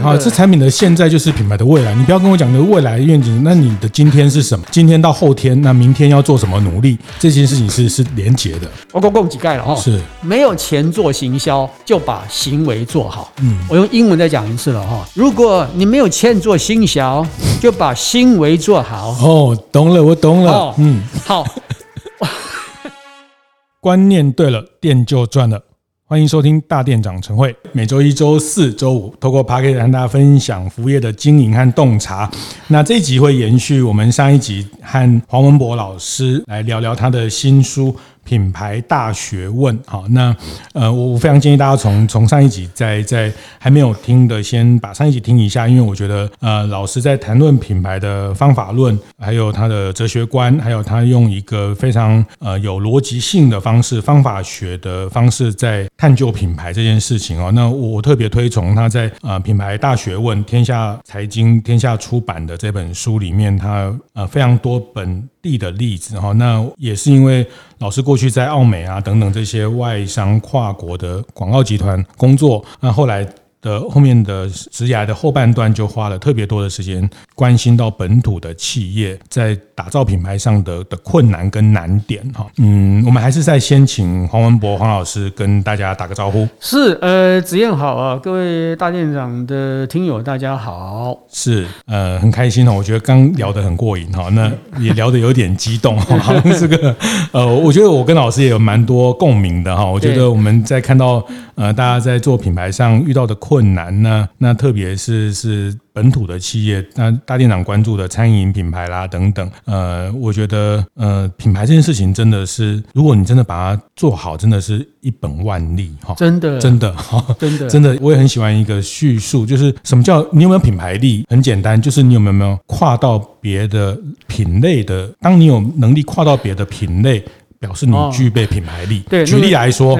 好，这产品的现在就是品牌的未来。你不要跟我讲你的未来的愿景，那你的今天是什么？今天到后天，那明天要做什么努力？这件事情是是连结的。我公共几盖了哦，是没有钱做行销，就把行为做好。嗯，我用英文再讲一次了哈。如果你没有钱做行销，就把行为做好。哦，懂了，我懂了。哦、嗯，好。观念对了，店就赚了。欢迎收听大店长晨会，每周一、周四、周五，透过 p a c k e t 和大家分享服务业的经营和洞察。那这一集会延续我们上一集，和黄文博老师来聊聊他的新书。品牌大学问，好，那呃，我非常建议大家从从上一集在在还没有听的，先把上一集听一下，因为我觉得呃，老师在谈论品牌的方法论，还有他的哲学观，还有他用一个非常呃有逻辑性的方式，方法学的方式在探究品牌这件事情哦。那我特别推崇他在呃品牌大学问，天下财经天下出版的这本书里面，他呃非常多本地的例子哈。那也是因为。老师过去在奥美啊等等这些外商跨国的广告集团工作，那后来。的后面的职涯的后半段就花了特别多的时间关心到本土的企业在打造品牌上的的困难跟难点哈，嗯，我们还是再先请黄文博黄老师跟大家打个招呼。是，呃，子燕好啊，各位大店长的听友大家好。是，呃，很开心哦，我觉得刚聊得很过瘾哈，那也聊得有点激动哈，好 像这个，呃，我觉得我跟老师也有蛮多共鸣的哈，我觉得我们在看到呃大家在做品牌上遇到的。困难呢？那特别是是本土的企业，那大店长关注的餐饮品牌啦等等，呃，我觉得呃，品牌这件事情真的是，如果你真的把它做好，真的是一本万利哈，真的，真的 哈，真的，真的，我也很喜欢一个叙述，就是什么叫你有没有品牌力？很简单，就是你有没有没有跨到别的品类的，当你有能力跨到别的品类，表示你具备品牌力。对，举例来说。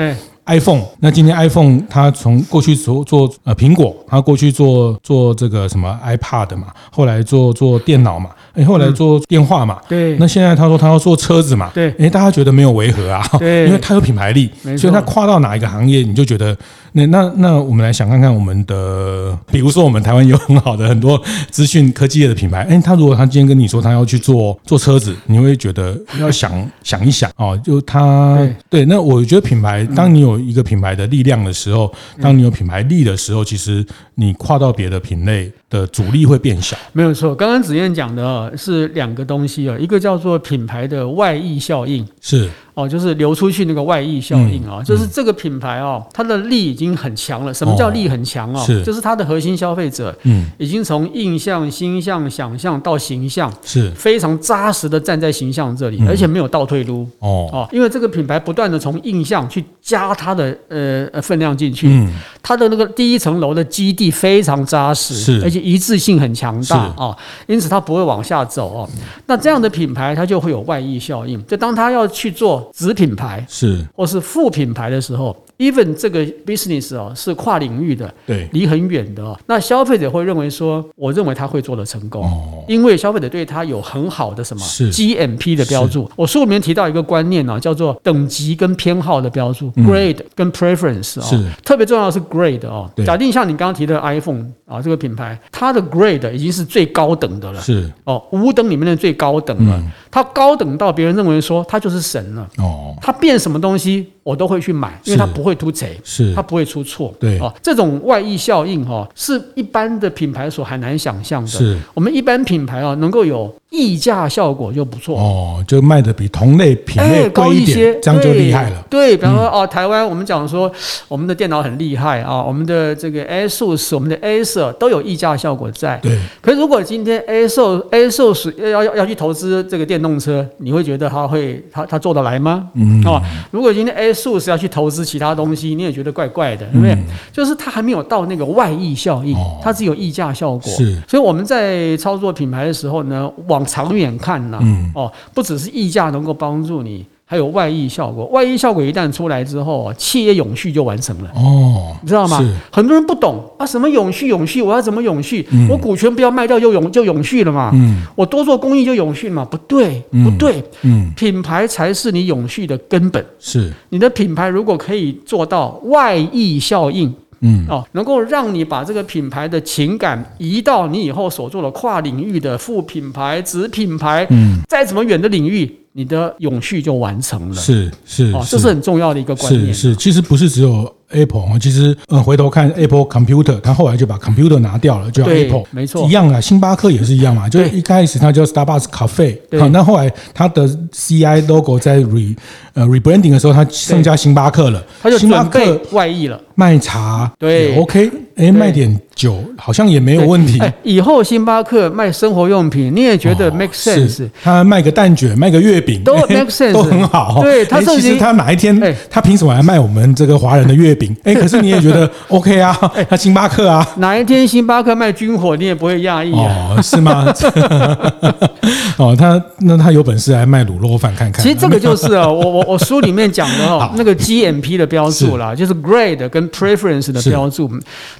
iPhone，那今天 iPhone 它从过去做做呃苹果，它过去做做这个什么 iPad 嘛，后来做做电脑嘛，哎，后来做电话嘛，对，那现在他说他要做车子嘛，对，哎，大家觉得没有违和啊，对，因为它有品牌力，所以它跨到哪一个行业，你就觉得。那那那，我们来想看看我们的，比如说我们台湾有很好的很多资讯科技业的品牌，哎，他如果他今天跟你说他要去做做车子，你会觉得要想想一想哦，就他对，对，那我觉得品牌，当你有一个品牌的力量的时候，当你有品牌力的时候，其实你跨到别的品类的阻力会变小。没有错，刚刚子燕讲的是两个东西啊，一个叫做品牌的外溢效应，是。哦，就是流出去那个外溢效应啊，就是这个品牌哦，它的力已经很强了。什么叫力很强啊？是，就是它的核心消费者，嗯，已经从印象、心象、想象到形象，是非常扎实的站在形象这里，而且没有倒退路。哦哦，因为这个品牌不断的从印象去加它的呃分量进去，嗯，它的那个第一层楼的基地非常扎实，是，而且一致性很强大啊，因此它不会往下走哦。那这样的品牌它就会有外溢效应，就当它要去做。子品牌是，或是副品牌的时候。Even 这个 business 哦是跨领域的，对，离很远的哦。那消费者会认为说，我认为他会做的成功，哦，因为消费者对他有很好的什么是。GMP 的标注。我书里面提到一个观念呢，叫做等级跟偏好的标注，grade 跟 preference 哦，是。特别重要的是 grade 哦。假定像你刚刚提的 iPhone 啊这个品牌，它的 grade 已经是最高等的了，是。哦，五等里面的最高等了，它高等到别人认为说它就是神了哦，它变什么东西我都会去买，因为它不会。会突贼，是。它不会出错，对。啊，这种外溢效应哈，是一般的品牌所很难想象的。是。我们一般品牌啊，能够有溢价效果就不错哦，就卖的比同类品类高一些，这样就厉害了。对，比方说哦，台湾我们讲说我们的电脑很厉害啊，我们的这个 ASUS，我们的 Acer 都有溢价效果在。对，可是如果今天 ASUS ASUS 要要要去投资这个电动车，你会觉得他会他他做得来吗？嗯啊，如果今天 ASUS 要去投资其他。东西你也觉得怪怪的，对不对？就是它还没有到那个外溢效应，它只有溢价效果。是，所以我们在操作品牌的时候呢，往长远看呢，哦，不只是溢价能够帮助你。还有外溢效果。外溢效果一旦出来之后，企业永续就完成了。哦，你知道吗？很多人不懂啊，什么永续永续，我要怎么永续？嗯、我股权不要卖掉就永就永续了嘛？嗯，我多做公益就永续了嘛？不对，不对，嗯，嗯品牌才是你永续的根本。是你的品牌如果可以做到外溢效应。嗯哦，能够让你把这个品牌的情感移到你以后所做的跨领域的副品牌、子品牌，嗯，再怎么远的领域，你的永续就完成了。是是哦，这是很重要的一个观念。是是，其实不是只有。Apple 啊，其实呃，回头看 Apple Computer，它后来就把 Computer 拿掉了，就叫 Apple，没错，一样啊。星巴克也是一样嘛，就一开始它叫 Starbucks Cafe，好，那后来它的 CI logo 在 re 呃 rebranding 的时候，他增加星巴克了，他就准备外溢了，卖茶对 OK，哎，卖点酒好像也没有问题。以后星巴克卖生活用品，你也觉得 make sense？他卖个蛋卷，卖个月饼都 make sense，都很好。对，他其实他哪一天，他凭什么来卖我们这个华人的月饼？哎，可是你也觉得 OK 啊？他星巴克啊，哪一天星巴克卖军火，你也不会讶异哦？是吗？哦，他那他有本事来卖卤肉饭看看。其实这个就是啊，我我我书里面讲的哈，那个 GMP 的标注啦，就是 Grade 跟 Preference 的标注。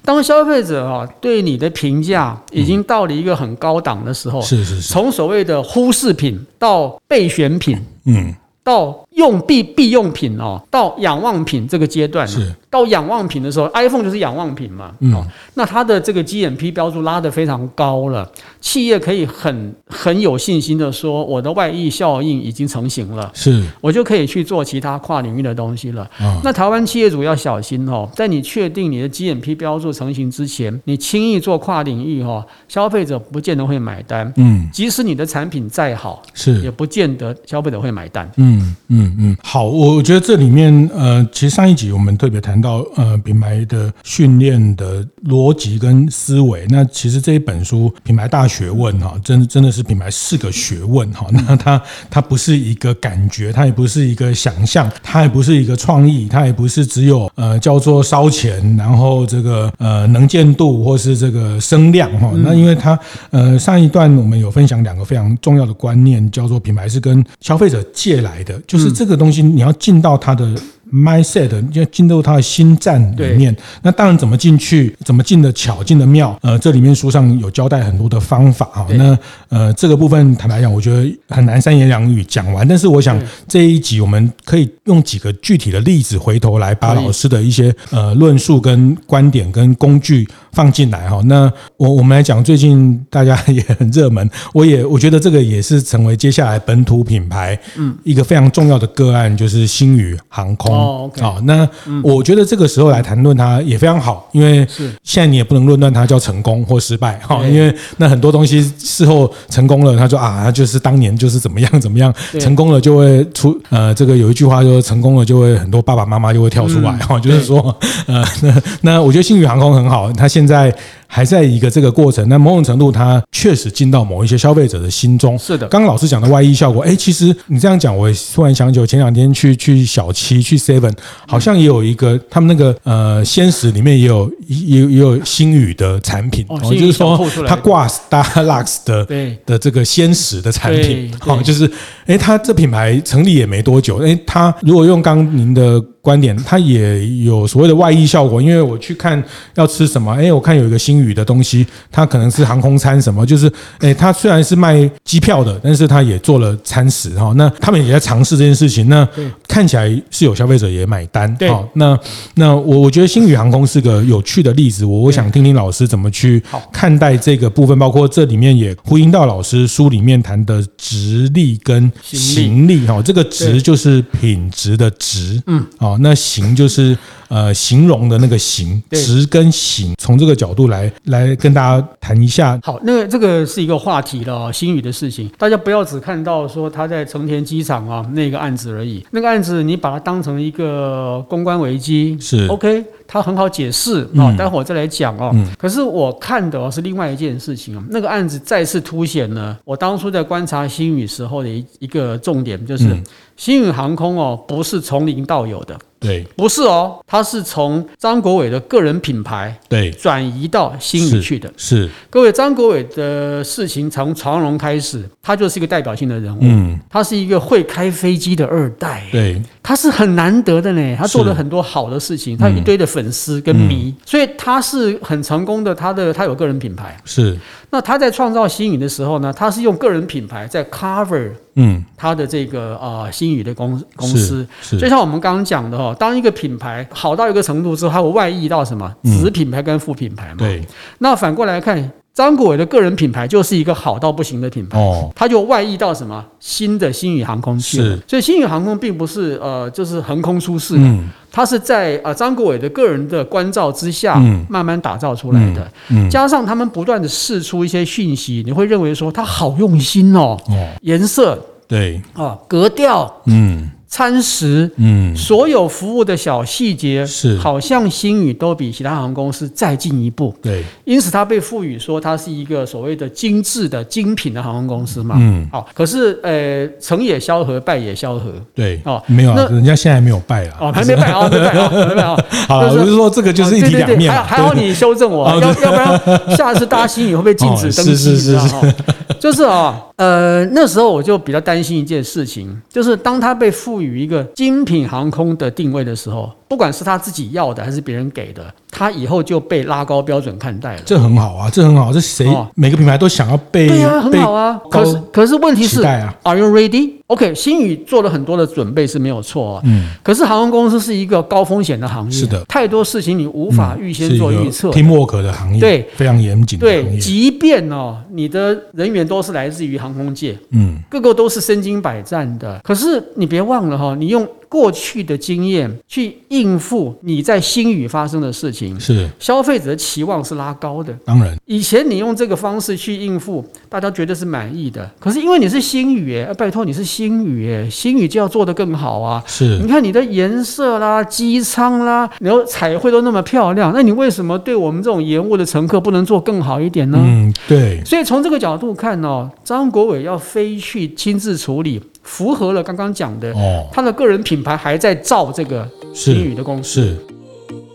当消费者啊对你的评价已经到了一个很高档的时候，是是是，从所谓的忽视品到备选品，嗯。到用必必用品哦，到仰望品这个阶段，是到仰望品的时候，iPhone 就是仰望品嘛。嗯，那它的这个 GMP 标注拉得非常高了，企业可以很很有信心的说，我的外溢效应已经成型了，是我就可以去做其他跨领域的东西了。那台湾企业主要小心哦，在你确定你的 GMP 标注成型之前，你轻易做跨领域哈，消费者不见得会买单。嗯，即使你的产品再好，是也不见得消费者会买单。嗯。嗯嗯嗯，好，我觉得这里面呃，其实上一集我们特别谈到呃，品牌的训练的逻辑跟思维。那其实这一本书《品牌大学问》哈，真真的是品牌是个学问哈。那它它不是一个感觉，它也不是一个想象，它也不是一个创意，它也不是只有呃叫做烧钱，然后这个呃能见度或是这个声量哈。那因为它呃上一段我们有分享两个非常重要的观念，叫做品牌是跟消费者借来的。就是这个东西，你要进到他的。mindset 要进入他的心战里面，那当然怎么进去，怎么进的巧，进的妙，呃，这里面书上有交代很多的方法哈。那呃，这个部分坦白讲，我觉得很难三言两语讲完。但是我想这一集我们可以用几个具体的例子，回头来把老师的一些呃论述跟观点跟工具放进来哈。那我我们来讲，最近大家 也很热门，我也我觉得这个也是成为接下来本土品牌嗯。一个非常重要的个案，就是星宇航空。哦，好，那我觉得这个时候来谈论它也非常好，因为现在你也不能论断它叫成功或失败哈，因为那很多东西事后成功了，他说啊，他就是当年就是怎么样怎么样，成功了就会出呃，这个有一句话就是成功了就会很多爸爸妈妈就会跳出来哈，就是说呃，那 那我觉得星宇航空很好，它现现在还在一个这个过程，那某种程度，它确实进到某一些消费者的心中。是的，刚刚老师讲的外溢效果，哎，其实你这样讲，我突然想起，我前两天去去小七去 Seven，好像也有一个他们那个呃鲜食里面也有也也有星宇的产品，哦，就是说它挂 Starlux 的对。的这个鲜食的产品，哦，就是哎，它这品牌成立也没多久，哎，它如果用刚您的。观点，它也有所谓的外溢效果，因为我去看要吃什么，哎，我看有一个星宇的东西，它可能是航空餐什么，就是，诶，它虽然是卖机票的，但是它也做了餐食哈，那他们也在尝试这件事情，那看起来是有消费者也买单，对，那那我我觉得星宇航空是个有趣的例子，我我想听听老师怎么去看待这个部分，包括这里面也呼应到老师书里面谈的直立跟行力哈，这个直就是品质的直，嗯，哦，那行就是呃形容的那个形，质跟形，从这个角度来来跟大家谈一下。好，那个这个是一个话题了，星宇的事情，大家不要只看到说他在成田机场啊那个案子而已。那个案子你把它当成一个公关危机是 OK，它很好解释啊，待会儿再来讲哦。可是我看的是另外一件事情啊，那个案子再次凸显了我当初在观察星宇时候的一一个重点，就是。星宇航空哦，不是从零到有的，对，不是哦，他是从张国伟的个人品牌对转移到新宇去的。是，是各位，张国伟的事情从长荣开始，他就是一个代表性的人物。嗯，他是一个会开飞机的二代。对，他是很难得的呢。他做了很多好的事情，他有一堆的粉丝跟迷，嗯、所以他是很成功的。他的他有个人品牌。是。那他在创造新宇的时候呢，他是用个人品牌在 cover，嗯，他的这个啊、呃、星宇的公公司，就像我们刚刚讲的哦，当一个品牌好到一个程度之后，它会外溢到什么子品牌跟副品牌嘛？对。那反过来看，张国伟的个人品牌就是一个好到不行的品牌，哦，他就外溢到什么新的星宇航空去了。所以星宇航空并不是呃，就是横空出世的。嗯他是在呃张国伟的个人的关照之下，慢慢打造出来的。加上他们不断的释出一些讯息，你会认为说他好用心哦。哦，颜色对啊，格调嗯。餐食，嗯，所有服务的小细节是，好像星宇都比其他航空公司再进一步，对，因此它被赋予说它是一个所谓的精致的精品的航空公司嘛，嗯，好，可是呃，成也萧何，败也萧何，对，哦，没有啊，人家现在还没有败啊，哦，还没败啊，没败啊，没败 啊，好了，我是说这个就是一体两面，还好你修正我，要要不然下次搭星宇会不会禁止登机？是是是，就是啊。呃，那时候我就比较担心一件事情，就是当它被赋予一个精品航空的定位的时候，不管是他自己要的还是别人给的，他以后就被拉高标准看待了。这很好啊，这很好，这谁、哦、每个品牌都想要被对啊，很好啊。可是可是问题是，Are you ready？OK，星宇做了很多的准备是没有错啊。嗯。可是航空公司是一个高风险的行业，是的，太多事情你无法预先做预测。Teamwork 的行业，对，非常严谨。对，即便哦，你的人员都是来自于航空界，嗯，个个都是身经百战的。可是你别忘了哈，你用。过去的经验去应付你在星宇发生的事情，是消费者的期望是拉高的。当然，以前你用这个方式去应付，大家觉得是满意的。可是因为你是星宇，哎，拜托你是星宇，哎，星宇就要做得更好啊。是，你看你的颜色啦、机舱啦，然后彩绘都那么漂亮，那你为什么对我们这种延误的乘客不能做更好一点呢？嗯，对。所以从这个角度看哦，张国伟要飞去亲自处理。符合了刚刚讲的，哦，他的个人品牌还在造这个英语的公司。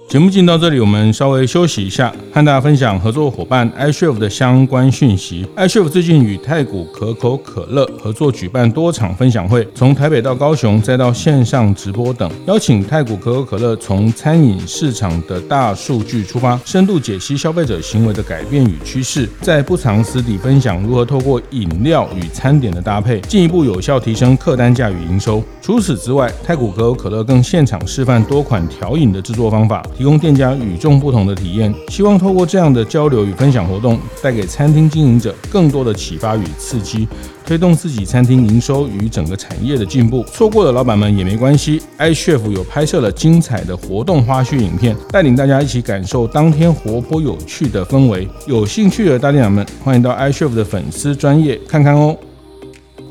节目进到这里，我们稍微休息一下，和大家分享合作伙伴 iCHEF 的相关讯息。iCHEF 最近与太古可口可乐合作举办多场分享会，从台北到高雄，再到线上直播等，邀请太古可口可乐从餐饮市场的大数据出发，深度解析消费者行为的改变与趋势，在不藏私底分享如何透过饮料与餐点的搭配，进一步有效提升客单价与营收。除此之外，太古可口可乐更现场示范多款调饮的制作方法。提供店家与众不同的体验，希望透过这样的交流与分享活动，带给餐厅经营者更多的启发与刺激，推动自己餐厅营收与整个产业的进步。错过的老板们也没关系，iCHEF 有拍摄了精彩的活动花絮影片，带领大家一起感受当天活泼有趣的氛围。有兴趣的大店长们，欢迎到 iCHEF 的粉丝专业看看哦。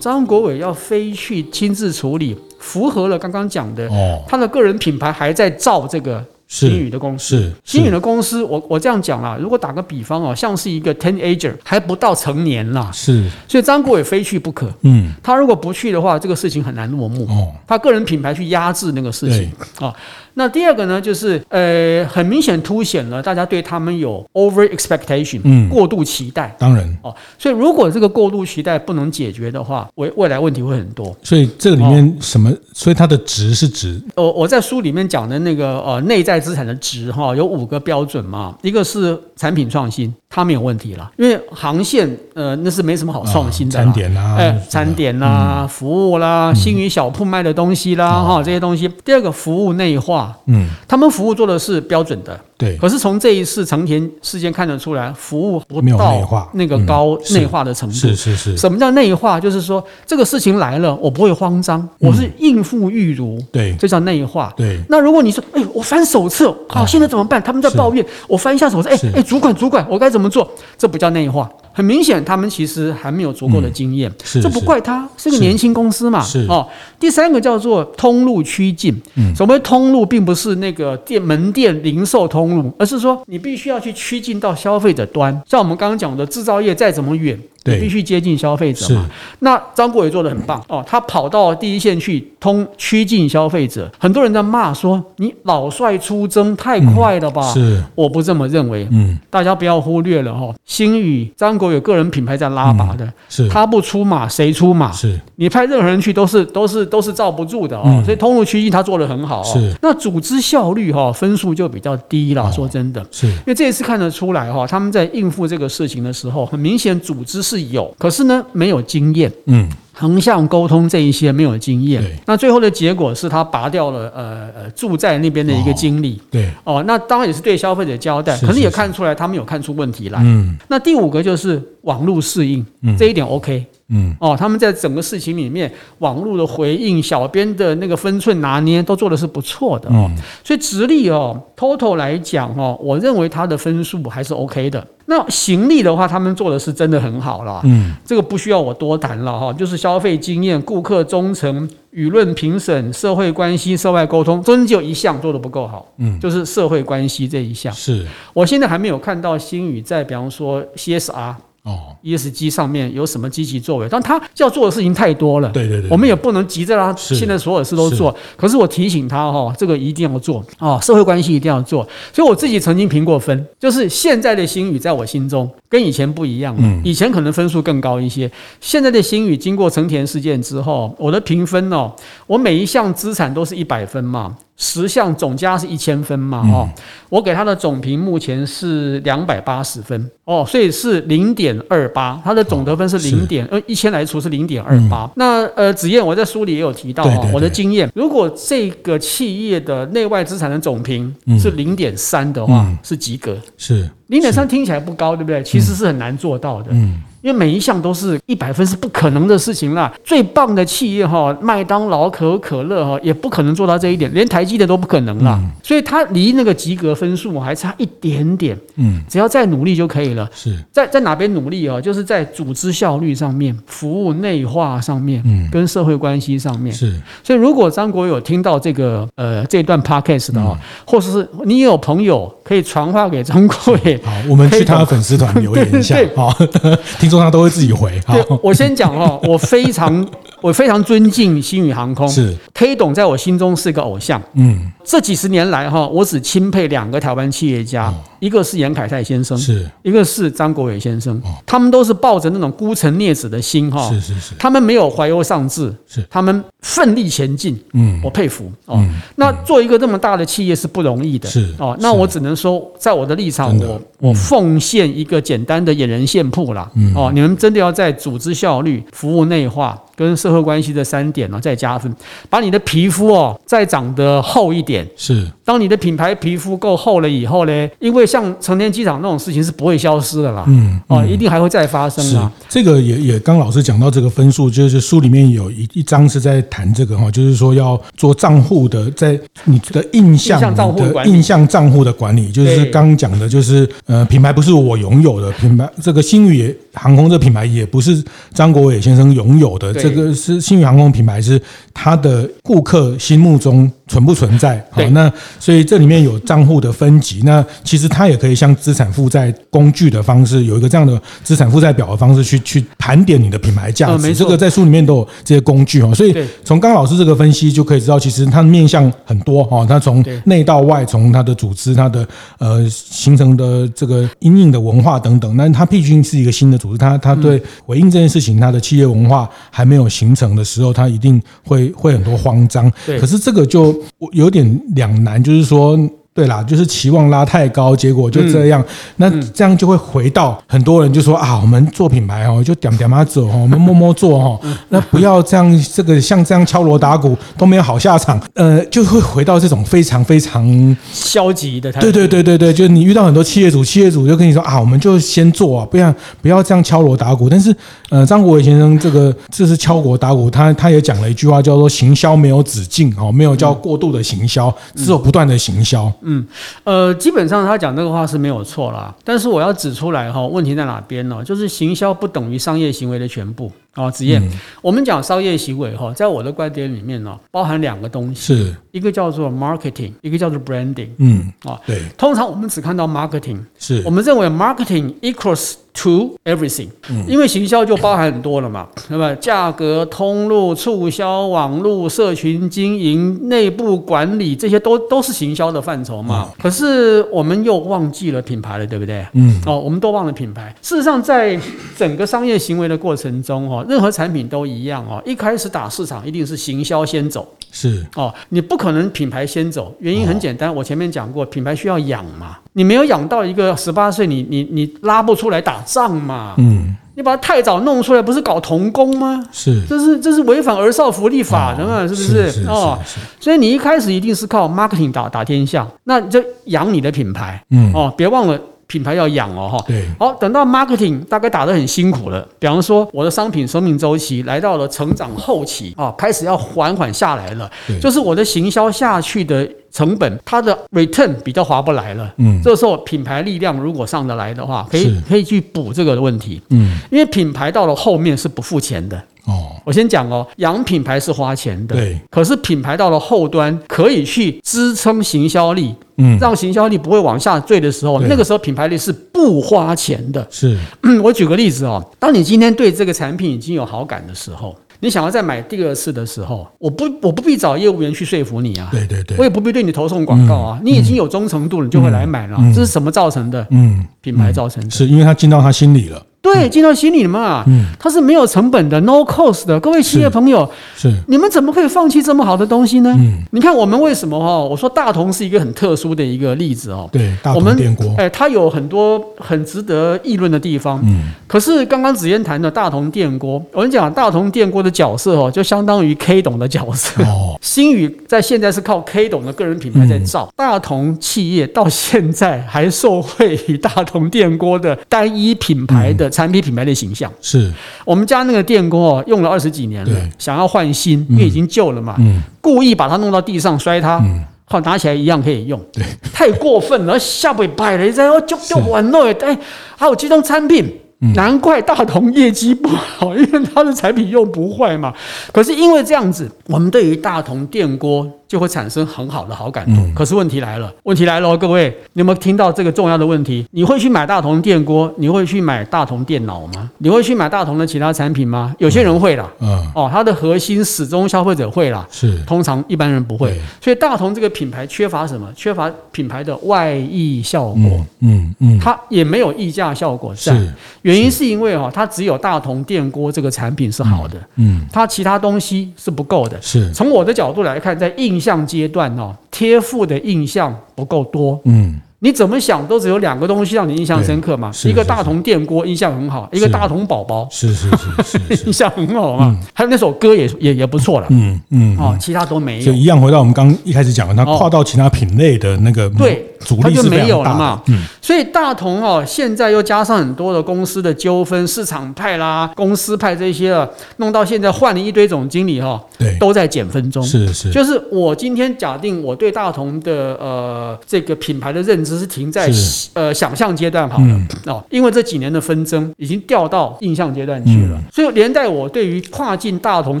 张国伟要飞去亲自处理，符合了刚刚讲的，哦，他的个人品牌还在造这个。星宇的公司，是新宇的公司，我我这样讲啦，如果打个比方哦，像是一个 teenager 还不到成年啦，是，所以张国伟非去不可。嗯，他如果不去的话，这个事情很难落幕。哦，他个人品牌去压制那个事情。啊。那第二个呢，就是呃，很明显凸显了大家对他们有 over expectation，嗯，过度期待。当然哦，所以如果这个过度期待不能解决的话，未未来问题会很多。所以这个里面什么？所以它的值是值。我我在书里面讲的那个呃内在资产的值哈，有五个标准嘛，一个是产品创新。它没有问题了，因为航线呃那是没什么好创新的，餐点啦，哎，餐点啦，服务啦，星宇小铺卖的东西啦，哈，这些东西。第二个服务内化，嗯，他们服务做的是标准的，对。可是从这一次成田事件看得出来，服务不到那个高内化的程度。是是是。什么叫内化？就是说这个事情来了，我不会慌张，我是应付裕如，对，这叫内化。对。那如果你说，哎，我翻手册，好，现在怎么办？他们在抱怨，我翻一下手册，哎哎，主管主管，我该？怎么做？这不叫内化。很明显，他们其实还没有足够的经验。这不怪他，是个年轻公司嘛。哦，第三个叫做通路趋近。嗯，所谓通路，并不是那个店门店零售通路，而是说你必须要去趋近到消费者端。像我们刚刚讲的，制造业再怎么远，你必须接近消费者嘛。那张国伟做的很棒哦，他跑到第一线去。通趋近消费者。很多人在骂说你老帅出征太快了吧？嗯、是，我不这么认为。嗯，大家不要忽略了哈，星宇张国有个人品牌在拉拔的，嗯、是他不出马谁出马？是你派任何人去都是都是都是罩不住的哦。嗯、所以通路趋近他做的很好哦。是，那组织效率哈分数就比较低了。哦、说真的，是因为这一次看得出来哈，他们在应付这个事情的时候，很明显组织是有，可是呢没有经验。嗯。横向沟通这一些没有经验，那最后的结果是他拔掉了呃呃住在那边的一个经理，对。哦，那当然也是对消费者交代，可能也看出来他们有看出问题来。嗯，那第五个就是网络适应，这一点 OK，嗯哦，他们在整个事情里面网络的回应、小编的那个分寸拿捏都做的是不错的哦，所以直立哦，total 来讲哦，我认为他的分数还是 OK 的。那行李的话，他们做的是真的很好了。嗯，这个不需要我多谈了哈，就是消费经验、顾客忠诚、舆论评审、社会关系、涉外沟通，真就一项做的不够好。嗯，就是社会关系这一项。是，我现在还没有看到新宇在，比方说 CSR。哦，ESG 上面有什么积极作为？但他要做的事情太多了，对对对，我们也不能急着让他现在所有事都做。可是我提醒他哈，这个一定要做啊，社会关系一定要做。所以我自己曾经评过分，就是现在的星宇在我心中跟以前不一样了。以前可能分数更高一些，现在的星宇经过成田事件之后，我的评分哦，我每一项资产都是一百分嘛。十项总加是一千分嘛？哦，我给他的总评目前是两百八十分哦，所以是零点二八，他的总得分是零点呃一千来除是零点二八。那呃，子燕我在书里也有提到啊，我的经验，如果这个企业的内外资产的总评是零点三的话，是及格。是零点三听起来不高，对不对？其实是很难做到的。嗯。因为每一项都是一百分是不可能的事情啦。最棒的企业哈，麦当劳、可口可乐哈，也不可能做到这一点，连台积电都不可能啦。所以它离那个及格分数还差一点点。嗯，只要再努力就可以了。是在在哪边努力啊？就是在组织效率上面、服务内化上面、嗯，跟社会关系上面。是。所以如果张国有听到这个呃这段 podcast 的话，或者是你有朋友可以传话给张国伟，好，我们去他的粉丝团留言一下。好，听。通常都会自己回。对，我先讲哦，我非常我非常尊敬星宇航空，是 K 董在我心中是个偶像。嗯，这几十年来哈，我只钦佩两个台湾企业家，一个是严凯泰先生，是一个是张国伟先生。他们都是抱着那种孤臣孽子的心哈，是是是，他们没有怀忧丧志，是他们奋力前进。嗯，我佩服哦。那做一个这么大的企业是不容易的，是哦。那我只能说，在我的立场，我我奉献一个简单的野人线铺啦。嗯。哦，你们真的要在组织效率、服务内化跟社会关系这三点呢，再加分，把你的皮肤哦再长得厚一点。是，当你的品牌皮肤够厚了以后呢，因为像成田机场那种事情是不会消失的啦。嗯，哦，一定还会再发生啊。这个也也刚老师讲到这个分数，就是书里面有一一章是在谈这个哈，就是说要做账户的，在你的印象的印象账户的管理，就是刚讲的，就是呃，品牌不是我拥有的，品牌这个星宇航空这品牌也不是张国伟先生拥有的，这个是星宇航空品牌是他的顾客心目中存不存在？好，那所以这里面有账户的分级，那其实它也可以像资产负债工具的方式，有一个这样的资产负债表的方式去去盘点你的品牌价值。这个在书里面都有这些工具哦，所以从刚老师这个分析就可以知道，其实它面向很多哈，它从内到外，从它的组织、它的呃形成的这个阴影的文化等等，那它毕竟是一个新的组织。它它对回应这件事情，它的企业文化还没有形成的时候，它一定会会很多慌张。可是这个就我有点两难，就是说。对啦，就是期望拉太高，结果就这样。嗯、那这样就会回到很多人就说啊，我们做品牌哦，就点点嘛走哦，我们默默做哦。那不要这样，这个像这样敲锣打鼓都没有好下场。呃，就会回到这种非常非常消极的态度。对对对对对，就是你遇到很多企业主，企业主就跟你说啊，我们就先做啊，不要不要这样敲锣打鼓。但是呃，张国伟先生这个这是敲锣打鼓，他他也讲了一句话，叫做行销没有止境哦，没有叫过度的行销，只有不断的行销。嗯，呃，基本上他讲这个话是没有错啦，但是我要指出来哈，问题在哪边呢？就是行销不等于商业行为的全部。啊，子燕，我们讲商业行为哈，在我的观点里面呢，包含两个东西，是一个叫做 marketing，一个叫做 branding。嗯，啊，对，通常我们只看到 marketing，是我们认为 marketing equals to everything，嗯因为行销就包含很多了嘛，那么价格、通路、促销、网络、社群经营、内部管理这些都都是行销的范畴嘛。可是我们又忘记了品牌了，对不对？嗯，哦，我们都忘了品牌。事实上，在整个商业行为的过程中，哈。任何产品都一样哦，一开始打市场一定是行销先走，是。哦，你不可能品牌先走，原因很简单，我前面讲过，品牌需要养嘛，你没有养到一个十八岁，你你你拉不出来打仗嘛，嗯，你把它太早弄出来，不是搞童工吗？是，这是这是违反儿少福利法的嘛，是不是？哦，所以你一开始一定是靠 marketing 打打天下，那你就养你的品牌，嗯，哦，别忘了。品牌要养哦，哈，对，好，等到 marketing 大概打得很辛苦了，比方说我的商品生命周期来到了成长后期啊，开始要缓缓下来了，就是我的行销下去的成本，它的 return 比较划不来了，嗯，这时候品牌力量如果上得来的话，可以可以去补这个的问题，嗯，因为品牌到了后面是不付钱的。哦，我先讲哦，养品牌是花钱的，对。可是品牌到了后端，可以去支撑行销力，嗯，让行销力不会往下坠的时候，那个时候品牌力是不花钱的。是，我举个例子哦，当你今天对这个产品已经有好感的时候，你想要再买第二次的时候，我不，我不必找业务员去说服你啊，对对对，我也不必对你投送广告啊，你已经有忠诚度了，你就会来买了。这是什么造成的？嗯，品牌造成的，是因为他进到他心里了。对，进到心里嘛，嗯，它是没有成本的，no cost 的。各位企业朋友，是你们怎么可以放弃这么好的东西呢？嗯，你看我们为什么哈？我说大同是一个很特殊的一个例子哦。对，大同电锅，哎，它有很多很值得议论的地方。嗯，可是刚刚子嫣谈的大同电锅，我跟你讲，大同电锅的角色哦，就相当于 K 董的角色。哦，星宇在现在是靠 K 董的个人品牌在造，大同企业到现在还受惠于大同电锅的单一品牌的产品品牌的形象。是。我们家那个电锅哦，用了二十几年了，想要换新，因为已经旧了嘛，故意把它弄到地上摔它，好拿起来一样可以用，对，太过分了，下不摆了，然后就就完了，哎，还有这种产品。难怪大同业绩不好，因为它的产品用不坏嘛。可是因为这样子，我们对于大同电锅就会产生很好的好感度。嗯、可是问题来了，问题来了，各位，你有没有听到这个重要的问题？你会去买大同电锅？你会去买大同电脑吗？你会去买大同的其他产品吗？有些人会啦。嗯。哦，它的核心始终消费者会啦。是。通常一般人不会。所以大同这个品牌缺乏什么？缺乏品牌的外溢效果。嗯嗯。嗯，它也没有溢价效果在。是。原因是因为哈，它只有大同电锅这个产品是好的，嗯，它其他东西是不够的。是，从我的角度来看，在印象阶段哦，贴附的印象不够多，嗯。你怎么想都只有两个东西让你印象深刻嘛？一个大同电锅印象很好，一个大同宝宝是是是 印象很好嘛。还有那首歌也也也不错了，嗯嗯哦，其他都没有。就一样回到我们刚一开始讲的，它跨到其他品类的那个对，主力是没有了嘛。嗯，所以大同哦，现在又加上很多的公司的纠纷，市场派啦、公司派这些了，弄到现在换了一堆总经理哈，对，都在减分中。是是，就是我今天假定我对大同的呃这个品牌的认知。只是停在呃想象阶段好了哦，因为这几年的纷争已经掉到印象阶段去了，所以连带我对于跨境大同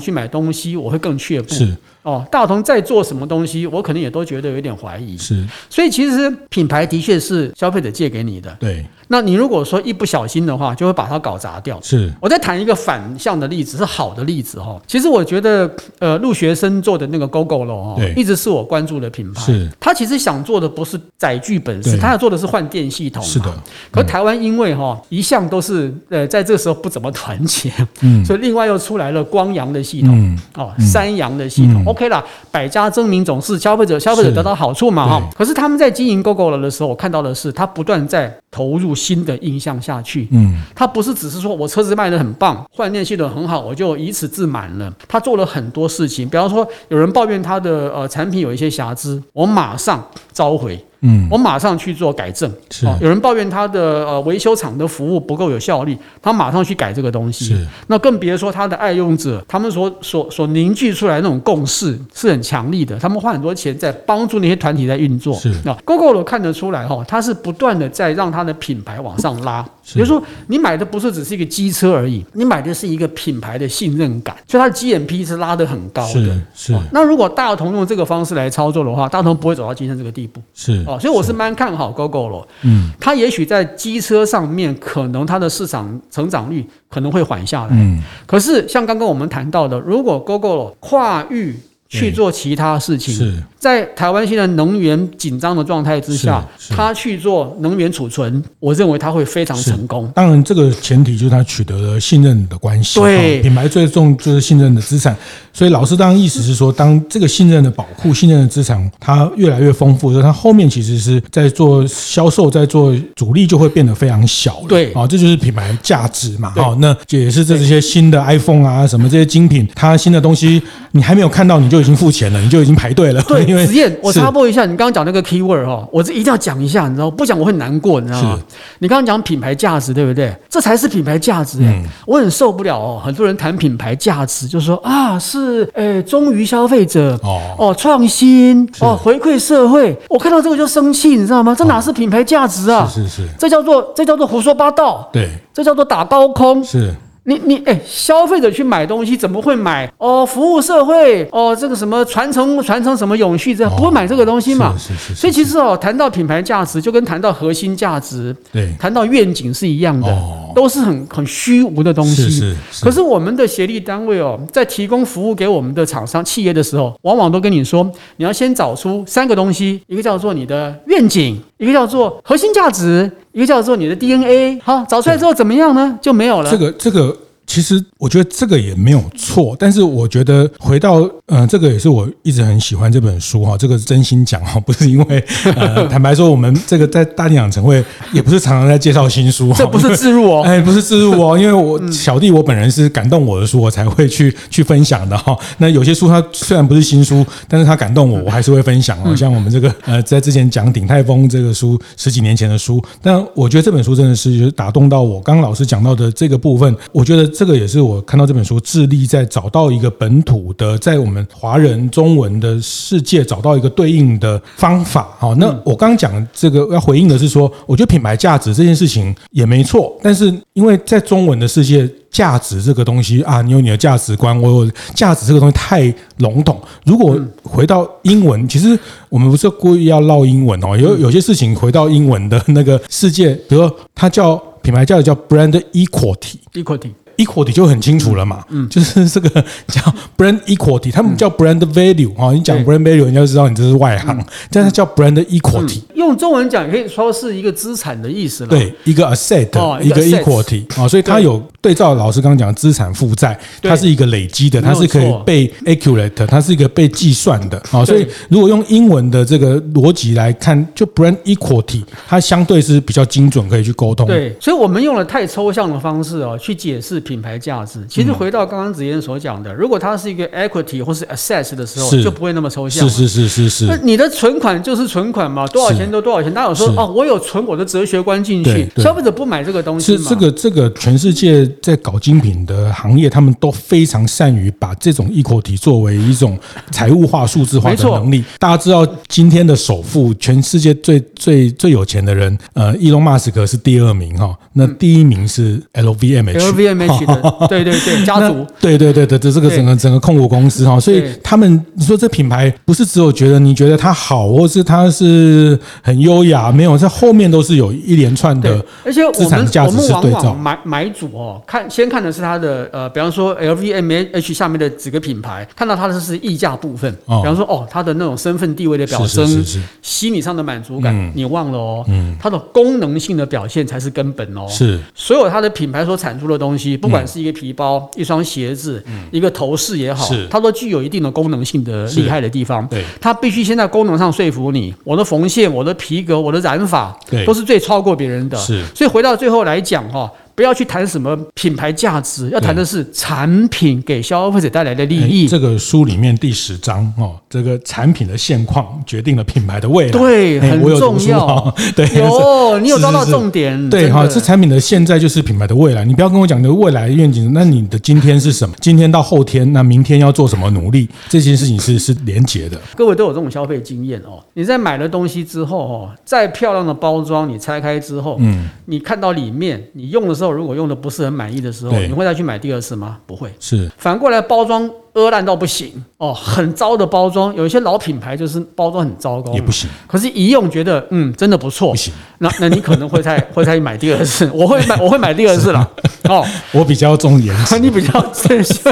去买东西，我会更却步。是哦，大同在做什么东西，我可能也都觉得有点怀疑。是，所以其实品牌的确是消费者借给你的。对。那你如果说一不小心的话，就会把它搞砸掉。是，我再谈一个反向的例子，是好的例子哈。其实我觉得，呃，陆学生做的那个 Gogoro 哦，一直是我关注的品牌。是，他其实想做的不是载具本身，他要做的是换电系统。是的。可台湾因为哈一向都是呃在这个时候不怎么团结，嗯，所以另外又出来了光阳的系统，哦，三阳的系统。OK 啦，百家争鸣总是消费者消费者得到好处嘛哈。可是他们在经营 Gogoro 的时候，我看到的是他不断在投入。新的印象下去，嗯，他不是只是说我车子卖得很棒，换电系统很好，我就以此自满了。他做了很多事情，比方说有人抱怨他的呃产品有一些瑕疵，我马上召回。嗯，我马上去做改正。是，有人抱怨他的呃维修厂的服务不够有效率，他马上去改这个东西。是，那更别说他的爱用者，他们所所所凝聚出来那种共识是很强力的。他们花很多钱在帮助那些团体在运作。是，那 Gogoro 看得出来哈，它是不断的在让它的品牌往上拉。比如说，你买的不是只是一个机车而已，你买的是一个品牌的信任感，所以它的 GMP 是拉得很高的。是是、哦。那如果大同用这个方式来操作的话，大同不会走到今天这个地步。是哦，所以我是蛮看好 Gogoro。嗯，它也许在机车上面，可能它的市场成长率可能会缓下来。嗯。可是像刚刚我们谈到的，如果 Gogoro 跨域去做其他事情，是。在台湾现在能源紧张的状态之下，他去做能源储存，我认为他会非常成功。当然，这个前提就是他取得了信任的关系。对，品牌最重就是信任的资产。所以老师当然意思是说，当这个信任的保护、信任的资产它越来越丰富的时候，它后面其实是在做销售，在做主力就会变得非常小了。对，啊，这就是品牌价值嘛。好，那也是这些新的 iPhone 啊，什么这些精品，它新的东西你还没有看到，你就已经付钱了，你就已经排队了。对，因为实验我插播一下，你刚刚讲那个 keyword 哈，我这一定要讲一下，你知道不讲我会难过，你知道吗？你刚刚讲品牌价值，对不对？这才是品牌价值。嗯，我很受不了哦，很多人谈品牌价值，就是说啊，是诶忠于消费者哦哦，创新哦，回馈社会。我看到这个就生气，你知道吗？这哪是品牌价值啊？是是是，这叫做这叫做胡说八道。对，这叫做打高空。是。你你哎，消费者去买东西怎么会买哦？服务社会哦，这个什么传承传承什么永续这样，不会买这个东西嘛？是是是。所以其实哦，谈到品牌价值，就跟谈到核心价值，对，谈到愿景是一样的，都是很很虚无的东西。是是。可是我们的协力单位哦，在提供服务给我们的厂商企业的时候，往往都跟你说，你要先找出三个东西，一个叫做你的愿景，一个叫做核心价值。一个叫做你的 DNA，好，找出来之后怎么样呢？就没有了。这个这个。其实我觉得这个也没有错，但是我觉得回到嗯、呃，这个也是我一直很喜欢这本书哈，这个是真心讲哈，不是因为 呃，坦白说我们这个在大店长成会也不是常常在介绍新书，这不是自入哦，哎，不是自入哦，因为我小弟我本人是感动我的书，我才会去去分享的哈。那有些书它虽然不是新书，但是它感动我，我还是会分享哦。像我们这个呃，在之前讲鼎泰丰这个书十几年前的书，但我觉得这本书真的是打动到我。刚刚老师讲到的这个部分，我觉得。这个也是我看到这本书，致力在找到一个本土的，在我们华人中文的世界找到一个对应的方法。好，那我刚刚讲这个要回应的是说，我觉得品牌价值这件事情也没错，但是因为在中文的世界，价值这个东西啊，你有你的价值观，我有价值这个东西太笼统。如果回到英文，其实我们不是故意要唠英文哦，有有些事情回到英文的那个世界，比如说它叫品牌价值叫 brand equity，equity。Equity 就很清楚了嘛，嗯，就是这个叫 brand equality，他们叫 brand value 哈，你讲 brand value，人家就知道你这是外行，但是叫 brand equality 用中文讲可以说是一个资产的意思了，对，一个 asset，一个 equality 啊，所以它有对照老师刚刚讲的资产负债，它是一个累积的，它是可以被 accurate，它是一个被计算的啊，所以如果用英文的这个逻辑来看，就 brand equality 它相对是比较精准，可以去沟通。对，所以我们用了太抽象的方式哦去解释。品牌价值，其实回到刚刚子嫣所讲的，如果它是一个 equity 或是 assets 的时候，就不会那么抽象。是是是是是。那你的存款就是存款嘛，多少钱都多少钱。哪有说哦，我有存我的哲学观进去，消费者不买这个东西是这个这个，全世界在搞精品的行业，他们都非常善于把这种 equity 作为一种财务化、数字化的能力。大家知道今天的首富，全世界最最最有钱的人，呃，伊隆马斯克是第二名哈，那第一名是 LVMH。对对 对，家族，对对对对，这这个整个整个控股公司哈，所以他们你说这品牌不是只有觉得你觉得它好，或是它是很优雅，没有，在后面都是有一连串的，而且我们我们往往买买主哦，看先看的是它的呃，比方说 LVMH 下面的几个品牌，看到它的是溢价部分，比方说哦，它的那种身份地位的表征，心理上的满足感，你忘了哦，它的功能性的表现才是根本哦，是。所有它的品牌所产出的东西。不管是一个皮包、一双鞋子、一个头饰也好，它都具有一定的功能性的厉害的地方。对，它必须先在功能上说服你。我的缝线、我的皮革、我的染法，都是最超过别人的。是，所以回到最后来讲哈，不要去谈什么品牌价值，要谈的是产品给消费者带来的利益。这个书里面第十章哦，这个产品的现况决定了品牌的未来，对，很重要。对，有你有抓到重点，对哈，这产品的现在就是品牌的未来。你不要跟我讲你的未来愿景，那你的今天是什么？今天到后天，那明天要做什么努力？这件事情是是连结的。各位都有这种消费经验哦，你在买了东西之后哦，再漂亮的包装，你拆开之后，嗯，你看到里面，你用的时候如果用的不是很满意的时候，你会再去买第二次吗？不会。是反过来包装。阿烂到不行哦，很糟的包装，有一些老品牌就是包装很糟糕，也不行。可是，一用觉得嗯，真的不错，不行。那那你可能会再 会再买第二次，我会买我会买第二次了。哦，我比较重颜值，你比较优秀。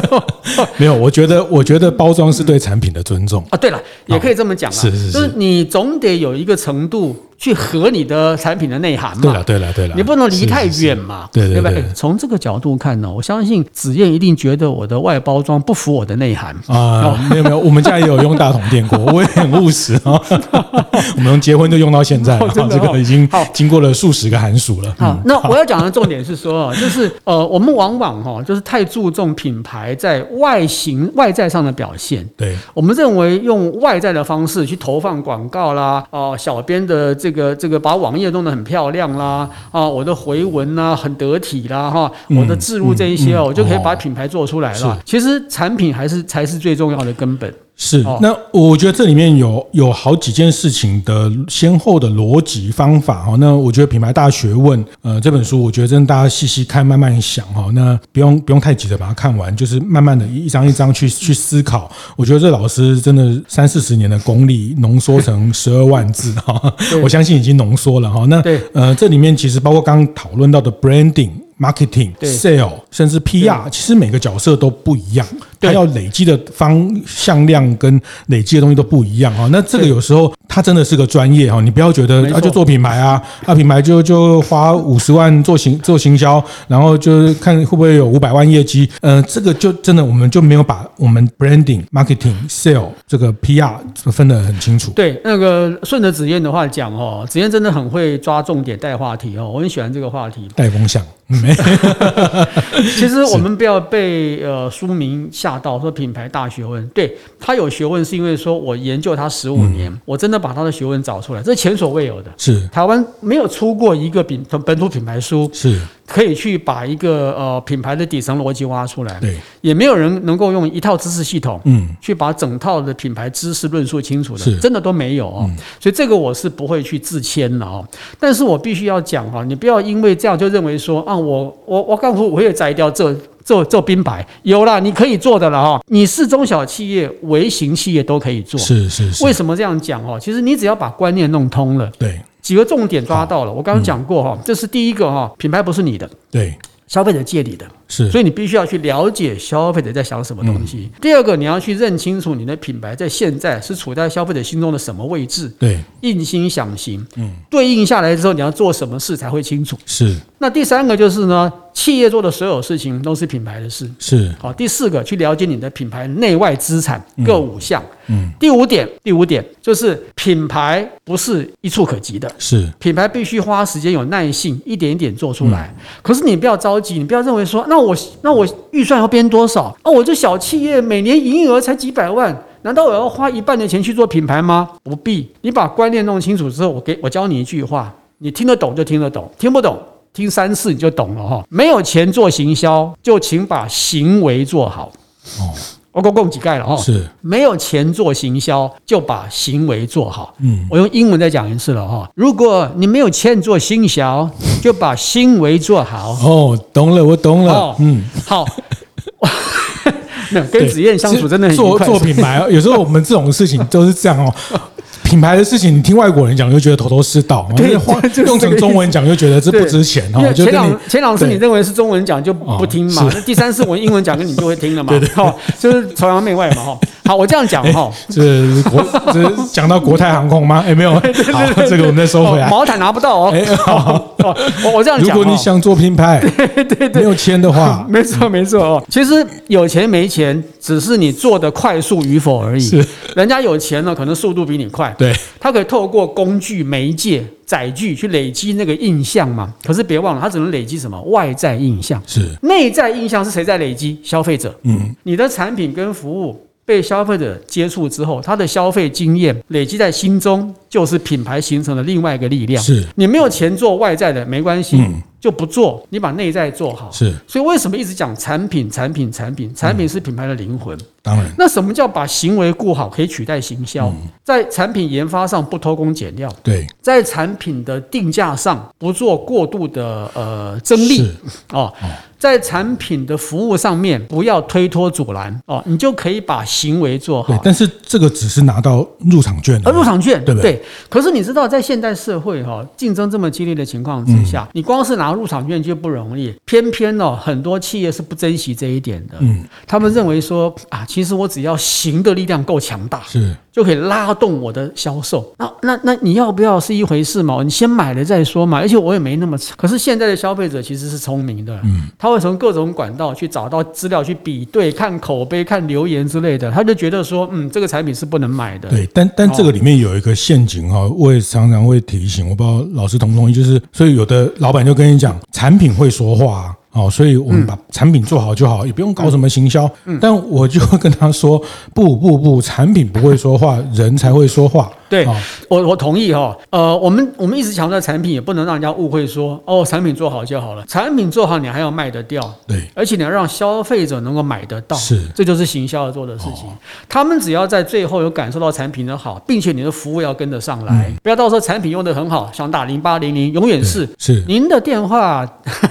没有，我觉得我觉得包装是对产品的尊重啊。对了，也可以这么讲啊，是是是，就是你总得有一个程度。去合你的产品的内涵嘛？对了，对了，对了，你不能离太远嘛？对对对。从这个角度看呢，我相信紫燕一定觉得我的外包装不符我的内涵啊。没有没有，我们家也有用大桶电锅，我也很务实啊。我们从结婚就用到现在，这个已经经过了数十个寒暑了。好，那我要讲的重点是说，就是呃，我们往往哈，就是太注重品牌在外形外在上的表现。对，我们认为用外在的方式去投放广告啦，哦，小编的这个这个把网页弄得很漂亮啦，啊，我的回文呐很得体啦，哈，我的置入这一些哦，我就可以把品牌做出来了。其实产品还是才是最重要的根本。是，那我觉得这里面有有好几件事情的先后的逻辑方法哈。那我觉得品牌大学问，呃，这本书我觉得真的大家细细看，慢慢想哈。那不用不用太急着把它看完，就是慢慢的一张一张去去思考。我觉得这老师真的三四十年的功力浓缩成 十二万字哈，我相信已经浓缩了哈。那呃，这里面其实包括刚刚讨论到的 branding。marketing、sale，甚至 PR，其实每个角色都不一样，他要累积的方向量跟累积的东西都不一样哈。那这个有时候他真的是个专业哈，你不要觉得他就做品牌啊，他品牌就就花五十万做行做行销，然后就看会不会有五百万业绩。嗯，这个就真的我们就没有把我们 branding、marketing、sale 这个 PR 分得很清楚。对，那个顺着子燕的话讲哦，子燕真的很会抓重点带话题哦，我很喜欢这个话题，带风向。没 其实我们不要被呃书名吓到，说品牌大学问，对，他有学问，是因为说我研究他十五年，我真的把他的学问找出来，这是前所未有的。是台湾没有出过一个品本土品牌书，是可以去把一个呃品牌的底层逻辑挖出来。对，也没有人能够用一套知识系统，嗯，去把整套的品牌知识论述清楚的，是真的都没有哦。所以这个我是不会去自谦的哦。但是我必须要讲哈，你不要因为这样就认为说啊。我我我刚说我也摘掉这这这兵牌有了，你可以做的了哈。你是中小企业、微型企业都可以做。是是是。为什么这样讲哈？其实你只要把观念弄通了，对，几个重点抓到了。我刚刚讲过哈，这是第一个哈，品牌不是你的，对，消费者借你的。是，所以你必须要去了解消费者在想什么东西。第二个，你要去认清楚你的品牌在现在是处在消费者心中的什么位置。对，应心想行。嗯，对应下来之后，你要做什么事才会清楚。是。那第三个就是呢，企业做的所有事情都是品牌的事。是。好，第四个，去了解你的品牌内外资产各五项。嗯。第五点，第五点就是品牌不是一触可及的。是。品牌必须花时间、有耐性，一点一点做出来。可是你不要着急，你不要认为说那。我那我预算要编多少？哦，我这小企业每年营业额才几百万，难道我要花一半的钱去做品牌吗？不必。你把观念弄清楚之后，我给我教你一句话，你听得懂就听得懂，听不懂听三次你就懂了哈。没有钱做行销，就请把行为做好。哦。我够供几盖了哦，是没有钱做行销，就把行为做好。嗯，我用英文再讲一次了哈。如果你没有钱做行销，就把行为做好。哦，懂了，我懂了。哦、嗯，好。那跟子燕相处真的很做做品牌，有时候我们这种事情都是这样哦。品牌的事情，你听外国人讲就觉得头头是道，对，用成中文讲就觉得这不值钱哈。前两前两次，你认为是中文讲就不听嘛？那第三次我英文讲，跟你就会听了嘛？对对，就是崇洋媚外嘛哈。好，我这样讲哈，这国这讲到国泰航空吗？哎，没有，好，这个我们再收回来。毛毯拿不到哦。哎，好，我我这样讲，如果你想做品牌，对对对，没有钱的话，没错没错哦。其实有钱没钱，只是你做的快速与否而已。是，人家有钱了，可能速度比你快。对，他可以透过工具媒介。载具去累积那个印象嘛？可是别忘了，它只能累积什么？外在印象。是内在印象是谁在累积？消费者。嗯，你的产品跟服务被消费者接触之后，他的消费经验累积在心中，就是品牌形成的另外一个力量。是你没有钱做外在的没关系。嗯就不做，你把内在做好。是，所以为什么一直讲产品、产品、产品？产品是品牌的灵魂。当然，那什么叫把行为顾好，可以取代行销？在产品研发上不偷工减料。对，在产品的定价上不做过度的呃争利。哦，在产品的服务上面不要推脱阻拦。哦，你就可以把行为做好。对，但是这个只是拿到入场券。呃，入场券，对不对？可是你知道，在现代社会哈，竞争这么激烈的情况之下，你光是拿入场券就不容易，偏偏哦，很多企业是不珍惜这一点的。嗯，他们认为说啊，其实我只要行的力量够强大，是就可以拉动我的销售。那那那你要不要是一回事嘛？你先买了再说嘛。而且我也没那么差。可是现在的消费者其实是聪明的，嗯，他会从各种管道去找到资料去比对，看口碑、看留言之类的，他就觉得说，嗯，这个产品是不能买的。对，但但这个里面有一个陷阱哈，我也常常会提醒，我不知道老师同不同意，就是所以有的老板就跟你讲。产品会说话。哦，所以我们把产品做好就好，也不用搞什么行销。但我就会跟他说：不不不，产品不会说话，人才会说话。对，我我同意哈。呃，我们我们一直强调产品，也不能让人家误会说哦，产品做好就好了。产品做好，你还要卖得掉。对，而且你要让消费者能够买得到。是，这就是行销要做的事情。他们只要在最后有感受到产品的好，并且你的服务要跟得上来，不要到时候产品用得很好，想打零八零零，永远是是您的电话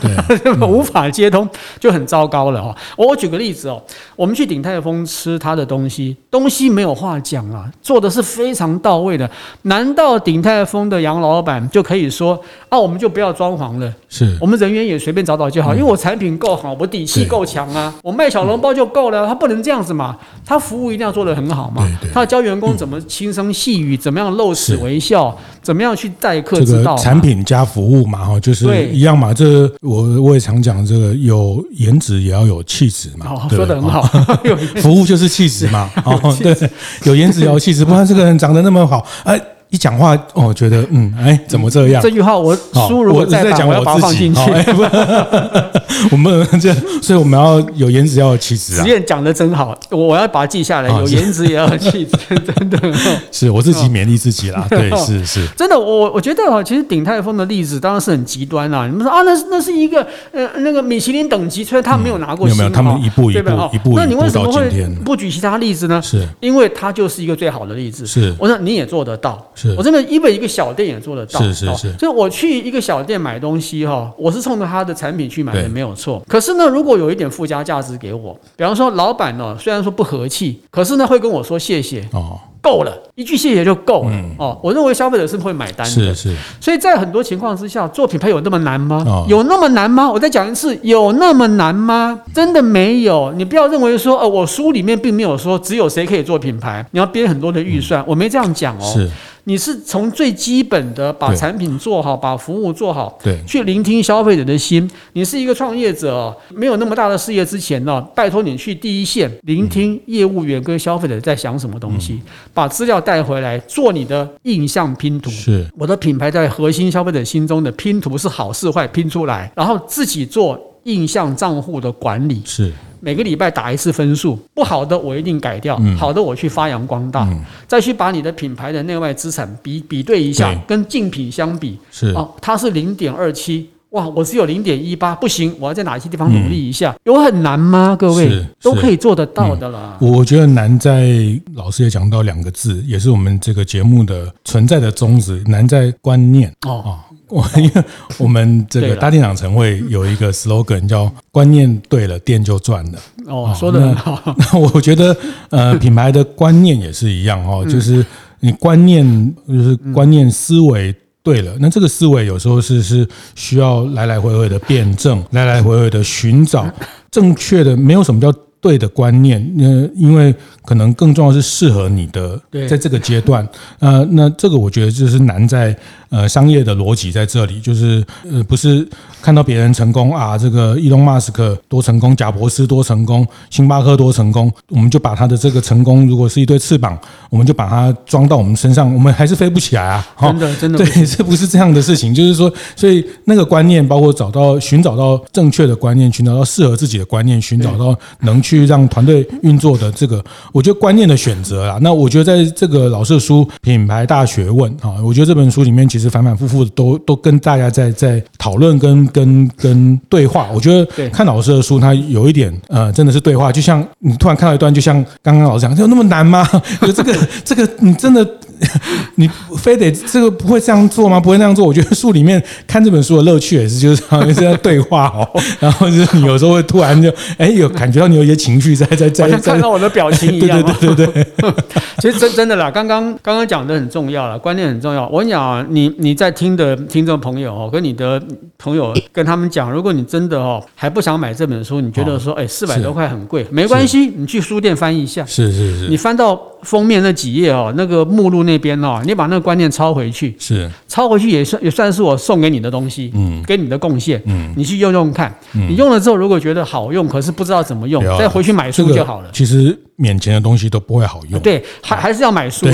无。法接通就很糟糕了哈。我举个例子哦，我们去鼎泰丰吃他的东西，东西没有话讲啊，做的是非常到位的。难道鼎泰丰的杨老板就可以说啊，我们就不要装潢了，是我们人员也随便找找就好，因为我产品够好，我底气够强啊，我卖小笼包就够了。他不能这样子嘛，他服务一定要做得很好嘛。他要教员工怎么轻声细语，怎么样露齿微笑，怎么样去待客之道。产品加服务嘛，哈，就是一样嘛。这我我也常讲。这个有颜值也要有气质嘛，哦，说的很好，服务就是气质嘛，哦，对，有颜值也要气质，不然这个人长得那么好，哎。一讲话，哦，觉得嗯，哎，怎么这样？这句话我输入我再讲，我要把它放进去。我们这，所以我们要有颜值，要有气质啊。实验讲的真好，我我要把它记下来。有颜值也要有气质，真的。是我自己勉励自己啦。对，是是。真的，我我觉得哈，其实鼎泰丰的例子当然是很极端啦。你们说啊，那那是一个呃那个米其林等级，虽然他没有拿过星，没有，他们一步一步一步。那你为什么会不举其他例子呢？是因为他就是一个最好的例子。是，我说你也做得到。我真的，因为一个小店也做得到，是是是。所以我去一个小店买东西哈，我是冲着他的产品去买的，没有错。可是呢，如果有一点附加价值给我，比方说老板呢，虽然说不和气，可是呢会跟我说谢谢哦。够了，一句谢谢就够了、嗯、哦。我认为消费者是会买单的，是是。所以在很多情况之下，做品牌有那么难吗？哦、有那么难吗？我再讲一次，有那么难吗？真的没有。你不要认为说，呃，我书里面并没有说只有谁可以做品牌，你要编很多的预算，嗯、我没这样讲哦。是。你是从最基本的把产品做好，把服务做好，对，去聆听消费者的心。你是一个创业者，没有那么大的事业之前呢，拜托你去第一线聆听业务员跟消费者在想什么东西，把资料带回来做你的印象拼图。是，我的品牌在核心消费者心中的拼图是好是坏拼出来，然后自己做印象账户的管理。是。每个礼拜打一次分数，不好的我一定改掉，嗯、好的我去发扬光大，嗯、再去把你的品牌的内外资产比比对一下，跟竞品相比，是哦，它是零点二七，哇，我只有零点一八，不行，我要在哪些地方努力一下？嗯、有很难吗？各位都可以做得到的啦。嗯、我觉得难在老师也讲到两个字，也是我们这个节目的存在的宗旨，难在观念哦。哦我因为我们这个大店长城会有一个 slogan 叫“观念对了，店就赚了”。哦，说的很好。那我觉得，呃，品牌的观念也是一样哦，就是你观念就是观念思维对了，那这个思维有时候是是需要来来回回的辩证，来来回回的寻找正确的，没有什么叫。对的观念，呃，因为可能更重要是适合你的，在这个阶段，呃，那这个我觉得就是难在呃商业的逻辑在这里，就是呃不是看到别人成功啊，这个伊隆马斯克多成功，贾伯斯多成功，星巴克多成功，我们就把他的这个成功如果是一对翅膀，我们就把它装到我们身上，我们还是飞不起来啊！真的，真的，对，这不是这样的事情，就是说，所以那个观念，包括找到、寻找到正确的观念，寻找到适合自己的观念，寻找到能去让团队运作的这个，我觉得观念的选择啊，那我觉得在这个老师的书《品牌大学问》啊，我觉得这本书里面其实反反复复的都都跟大家在在讨论跟跟跟对话。我觉得看老师的书，它有一点呃，真的是对话，就像你突然看到一段，就像刚刚老师讲，有那么难吗？这个这个你真的。你非得这个不会这样做吗？不会那样做？我觉得书里面看这本书的乐趣也是，就是好像是在对话哦。然后就是你有时候会突然就哎，有感觉到你有一些情绪在在在，像看到我的表情一样。对对对对对。其实真真的啦，刚刚刚刚讲的很重要了，观念很重要。我跟你讲啊，你你在听的听众朋友哦，跟你的朋友跟他们讲，如果你真的哦还不想买这本书，你觉得说哎四百多块很贵，没关系，你去书店翻一下。是是是。你翻到封面那几页哦，那个目录那边哦，你把那个观念抄回去，是。抄回去也算也算是我送给你的东西，嗯，给你的贡献，嗯，你去用用看，你用了之后如果觉得好用，可是不知道怎么用，再回去买书就好了。其实免钱的东西都不会好用，对，还还是要买书的，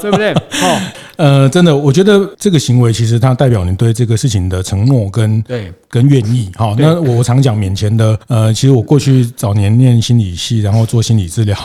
对。不对？哦，呃，真的，我觉得这个行为其实它代表你对这个事情的承诺跟对。跟愿意。好，那我常讲免钱的，呃，其实我过去早年念心理系，然后做心理治疗，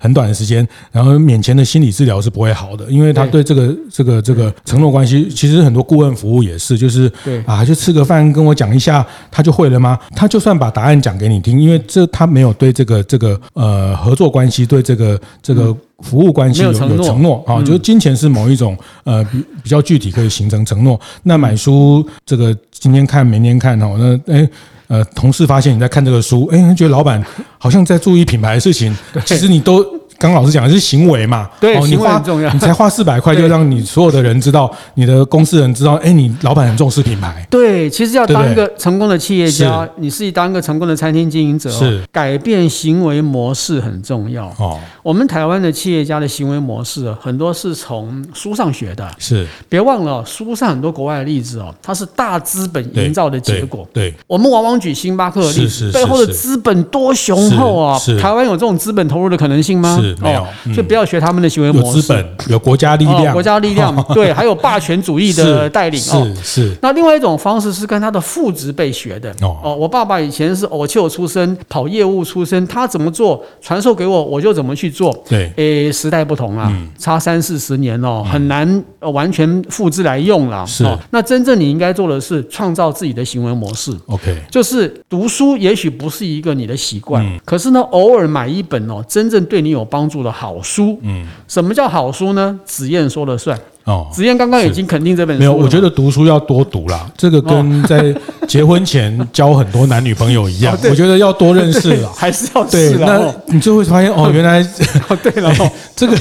很短的时间，然后免钱的心理治疗是不会好的，因为他对。这个这个这个承诺关系，其实很多顾问服务也是，就是对。啊，就吃个饭跟我讲一下，他就会了吗？他就算把答案讲给你听，因为这他没有对这个这个呃合作关系，对这个这个服务关系有有承诺。啊，就是金钱是某一种呃比比较具体可以形成承诺。那买书这个今天看明天看哦，那哎呃同事发现你在看这个书，哎觉得老板好像在注意品牌的事情，其实你都。刚老师讲的是行为嘛？对，行为很重要。你才花四百块，就让你所有的人知道，你的公司人知道，哎，你老板很重视品牌。对，其实要当一个成功的企业家，你是当一个成功的餐厅经营者，是改变行为模式很重要。哦，我们台湾的企业家的行为模式很多是从书上学的。是，别忘了书上很多国外的例子哦，它是大资本营造的结果。对，我们往往举星巴克的例子，背后的资本多雄厚啊！台湾有这种资本投入的可能性吗？没有，就不要学他们的行为模式。有资本，有国家力量，国家力量，对，还有霸权主义的带领。是是。那另外一种方式是跟他的父执辈学的。哦，我爸爸以前是偶秀出身，跑业务出身，他怎么做，传授给我，我就怎么去做。对，诶，时代不同啊，差三四十年哦，很难完全复制来用了。是。那真正你应该做的是创造自己的行为模式。OK，就是读书，也许不是一个你的习惯，可是呢，偶尔买一本哦，真正对你有帮助的好书，嗯，什么叫好书呢？子燕说了算。哦，子燕刚刚已经肯定这本书。没有，我觉得读书要多读啦。这个跟在结婚前交很多男女朋友一样，我觉得要多认识了，还是要对。那你就会发现哦，原来 哦对了，这个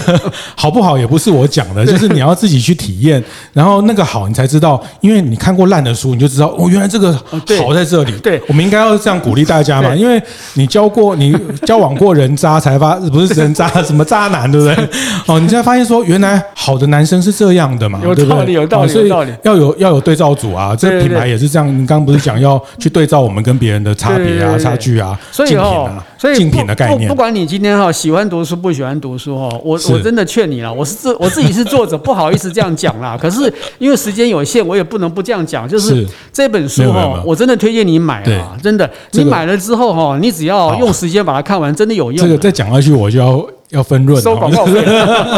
好不好也不是我讲的，就是你要自己去体验，然后那个好你才知道，因为你看过烂的书，你就知道哦，原来这个好在这里。对，我们应该要这样鼓励大家嘛，因为你交过你交往过人渣才发，不是人渣什么渣男，对不对？哦，你才发现说原来好的男生是这样。样的嘛，有道理，有道理，有道理。要有要有对照组啊，这品牌也是这样。你刚刚不是讲要去对照我们跟别人的差别啊、差距啊、竞品啊、竞品的概念。不管你今天哈喜欢读书不喜欢读书哈，我我真的劝你了。我是自我自己是作者，不好意思这样讲啦。可是因为时间有限，我也不能不这样讲。就是这本书哈，我真的推荐你买啊，真的。你买了之后哈，你只要用时间把它看完，真的有用。这个再讲下去，我就要。要分润，收广告费。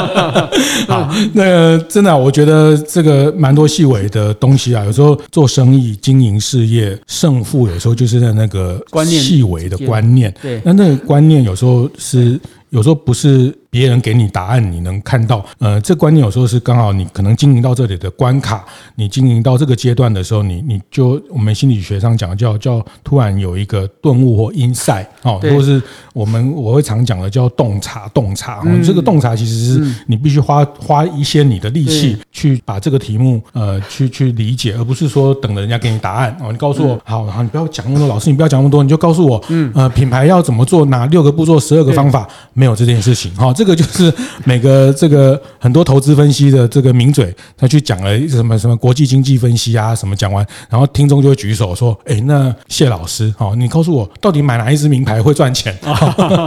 好，那个真的，我觉得这个蛮多细微的东西啊。有时候做生意、经营事业，胜负有时候就是在那个细微的观念。对，那那个观念有时候是有时候不是别人给你答案，你能看到。呃，这观念有时候是刚好你可能经营到这里的关卡，你经营到这个阶段的时候，你你就我们心理学上讲叫叫突然有一个顿悟或 insight 哦，或是我们我会常讲的叫洞察洞察。嗯，这个洞察其实是你必须花花一些你的力气去把这个题目呃去去理解，而不是说等着人家给你答案哦。你告诉我，好，好，你不要讲那么多，老师你不要讲那么多，你就告诉我，嗯呃，品牌要怎么做，哪六个步骤，十二个方法。没有这件事情哈，这个就是每个这个很多投资分析的这个名嘴，他去讲了什么什么国际经济分析啊什么讲完，然后听众就会举手说：“哎，那谢老师，哦，你告诉我到底买哪一只名牌会赚钱？”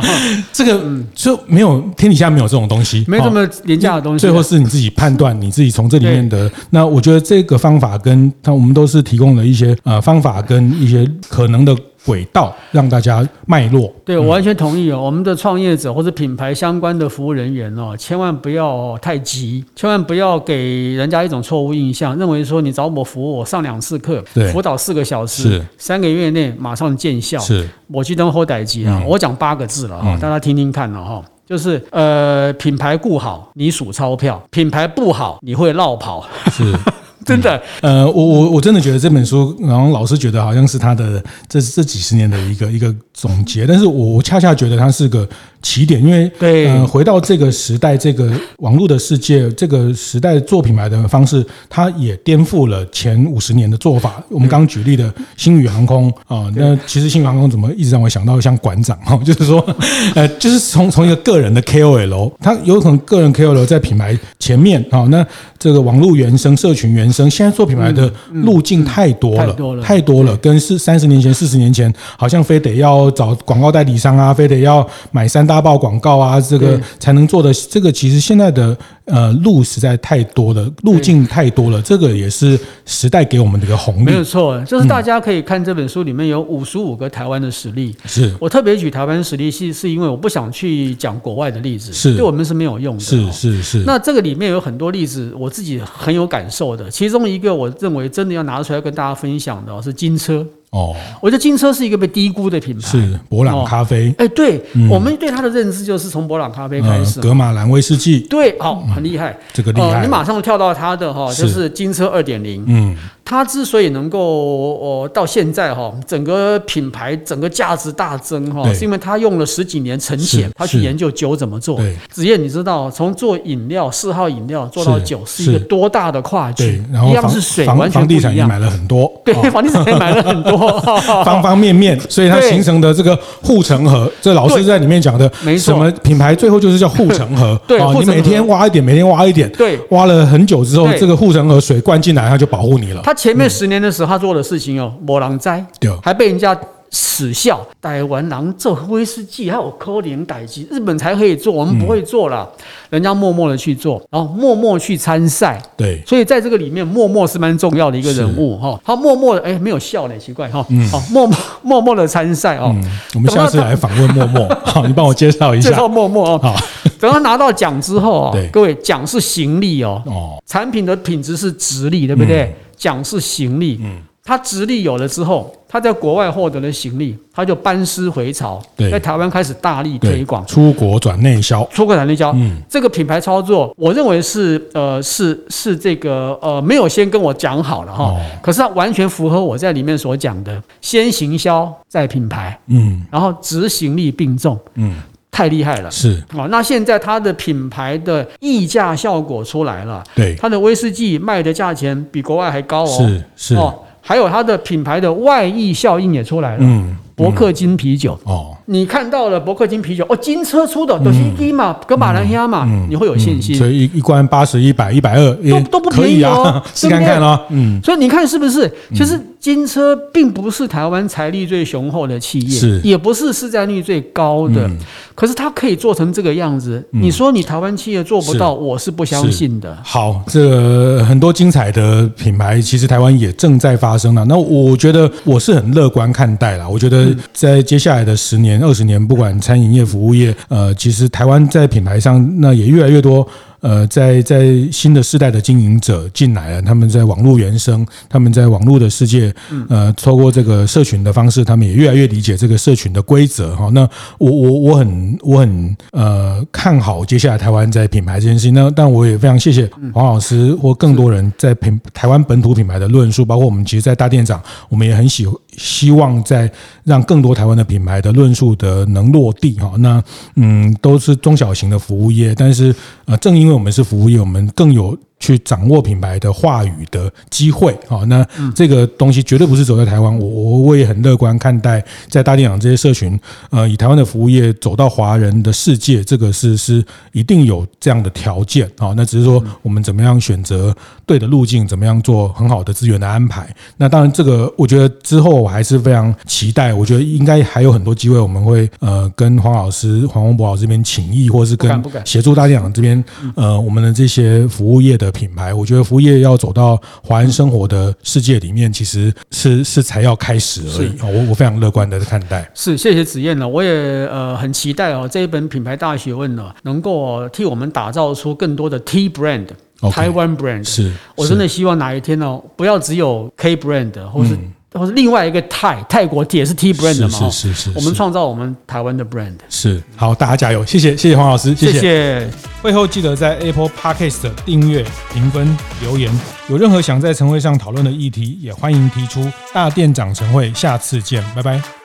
这个就没有天底下没有这种东西，没这么廉价的东西。最后是你自己判断，你自己从这里面的。那我觉得这个方法跟他我们都是提供了一些呃方法跟一些可能的。轨道让大家脉络，对，我完全同意哦。我们的创业者或者品牌相关的服务人员哦，千万不要太急，千万不要给人家一种错误印象，认为说你找我服务，我上两次课，辅导四个小时，三个月内马上见效。是，我去当后代机啊，我讲八个字了哈，大家听听看了哈，就是呃，品牌顾好，你数钞票；品牌不好，你会落跑。是。真的，呃，我我我真的觉得这本书，然后老师觉得好像是他的这这几十年的一个一个总结，但是我我恰恰觉得它是个起点，因为对，呃，回到这个时代，这个网络的世界，这个时代做品牌的方式，它也颠覆了前五十年的做法。我们刚刚举例的星宇航空啊，那其实星宇航空怎么一直让我想到像馆长哈，就是说，呃，就是从从一个个人的 KOL，他有可能个人 KOL 在品牌前面啊，那这个网络原生、社群原生。现在做品牌的路径太多了，太多了，跟是三十年前、四十年前，好像非得要找广告代理商啊，非得要买三大报广告啊，这个才能做的。这个其实现在的。呃，路实在太多了，路径太多了，这个也是时代给我们的一个红利。没有错，就是大家可以看这本书里面有五十五个台湾的实例。是我特别举台湾实例，是是因为我不想去讲国外的例子，是对我们是没有用的。是是是。那这个里面有很多例子，我自己很有感受的。其中一个我认为真的要拿出来跟大家分享的是金车。哦，我觉得金车是一个被低估的品牌，是博朗咖啡。哎，对，我们对它的认知就是从博朗咖啡开始，格马兰威士忌。对，好，很厉害，这个厉害。你马上跳到它的哈，就是金车二点零。嗯。它之所以能够哦到现在哈，整个品牌整个价值大增哈，是因为他用了十几年沉潜，他去研究酒怎么做。子晏，你知道从做饮料四号饮料做到酒是一个多大的跨距？然后一样是水，完全不一样。房地产也买了很多，对，房地产也买了很多，方方面面，所以它形成的这个护城河，这老师在里面讲的，没错，什么品牌最后就是叫护城河。对，你每天挖一点，每天挖一点，对，挖了很久之后，这个护城河水灌进来，它就保护你了。前面十年的时候，他做的事情哦，没人知，还被人家耻笑。台湾人做威士忌还有科林代志，日本才可以做，我们不会做了。人家默默的去做，然后默默去参赛。对，所以在这个里面，默默是蛮重要的一个人物哈。他默默的，哎，没有笑呢，奇怪哈。嗯，好，默默默默的参赛哦。我们下次来访问默默，好，你帮我介绍一下。介绍默默哦。好，等他拿到奖之后啊，各位，奖是行李哦。哦，产品的品质是直立，对不对？奖是行李，嗯，他直立有了之后，他在国外获得了行李，他就班师回朝，对，在台湾开始大力推广，出国转内销，出国转内销，嗯，这个品牌操作，我认为是呃是是这个呃没有先跟我讲好了哈，哦、可是它完全符合我在里面所讲的，先行销再品牌，嗯，然后执行力并重，嗯。太厉害了，是。啊，那现在它的品牌的溢价效果出来了，对，它的威士忌卖的价钱比国外还高哦，是是。哦，还有它的品牌的外溢效应也出来了，嗯。伯克金啤酒哦，你看到了伯克金啤酒哦，金车出的都是一嘛，格马兰亚嘛，你会有信心。所以一一罐八十一百一百二都都不便宜哦，试看看咯。嗯，所以你看是不是？其实金车并不是台湾财力最雄厚的企业，是也不是市占率最高的，可是它可以做成这个样子。你说你台湾企业做不到，我是不相信的。好，这个很多精彩的品牌，其实台湾也正在发生了。那我觉得我是很乐观看待啦，我觉得。在接下来的十年、二十年，不管餐饮业、服务业，呃，其实台湾在品牌上，那也越来越多呃，在在新的世代的经营者进来了，他们在网络原生，他们在网络的世界，呃，透过这个社群的方式，他们也越来越理解这个社群的规则哈。那我我我很我很呃看好接下来台湾在品牌这件事情。那但我也非常谢谢黄老师或更多人在品台湾本土品牌的论述，包括我们其实，在大店长，我们也很喜希望在让更多台湾的品牌的论述的能落地哈。那嗯，都是中小型的服务业，但是呃，正因因为我们是服务业，我们更有。去掌握品牌的话语的机会，啊，那这个东西绝对不是走在台湾，我我我也很乐观看待，在大电影这些社群，呃，以台湾的服务业走到华人的世界，这个是是一定有这样的条件，啊，那只是说我们怎么样选择对的路径，怎么样做很好的资源的安排。那当然，这个我觉得之后我还是非常期待，我觉得应该还有很多机会，我们会呃跟黄老师黄宏博老师这边请益，或是跟协助大电影这边，呃，我们的这些服务业的。品牌，我觉得服务业要走到华人生活的世界里面，其实是是才要开始而已。我我非常乐观的看待。是，谢谢子燕了。我也呃很期待哦，这一本品牌大学问呢，能够替我们打造出更多的 T brand，台湾 brand。是，我真的希望哪一天呢，不要只有 K brand，或是。或是另外一个泰泰国也是 T brand 的嘛？是是是，我们创造我们台湾的 brand。是，好，大家加油！谢谢谢谢黄老师，谢谢。谢谢。会后记得在 Apple Podcast 订阅、评分、留言。有任何想在晨会上讨论的议题，也欢迎提出。大店长晨会，下次见，拜拜。